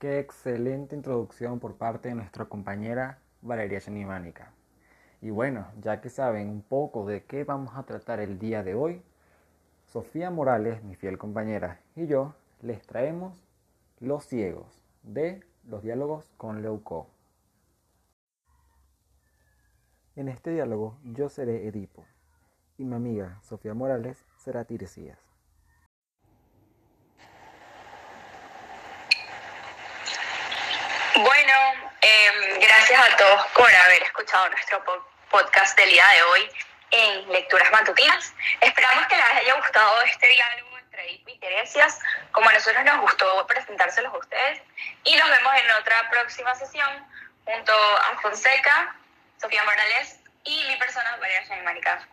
Qué excelente introducción por parte de nuestra compañera Valeria Chanimánica. Y bueno, ya que saben un poco de qué vamos a tratar el día de hoy, Sofía Morales, mi fiel compañera, y yo les traemos Los Ciegos de los diálogos con Leuco. En este diálogo yo seré Edipo y mi amiga Sofía Morales será Tiresias. Em, gracias a todos por haber escuchado nuestro podcast del día de hoy en Lecturas Matutinas. Esperamos que les haya gustado este diálogo entre Edith y Teresias, como a nosotros nos gustó presentárselos a ustedes. Y nos vemos en otra próxima sesión junto a Fonseca, Sofía Morales y mi persona, María Mónica.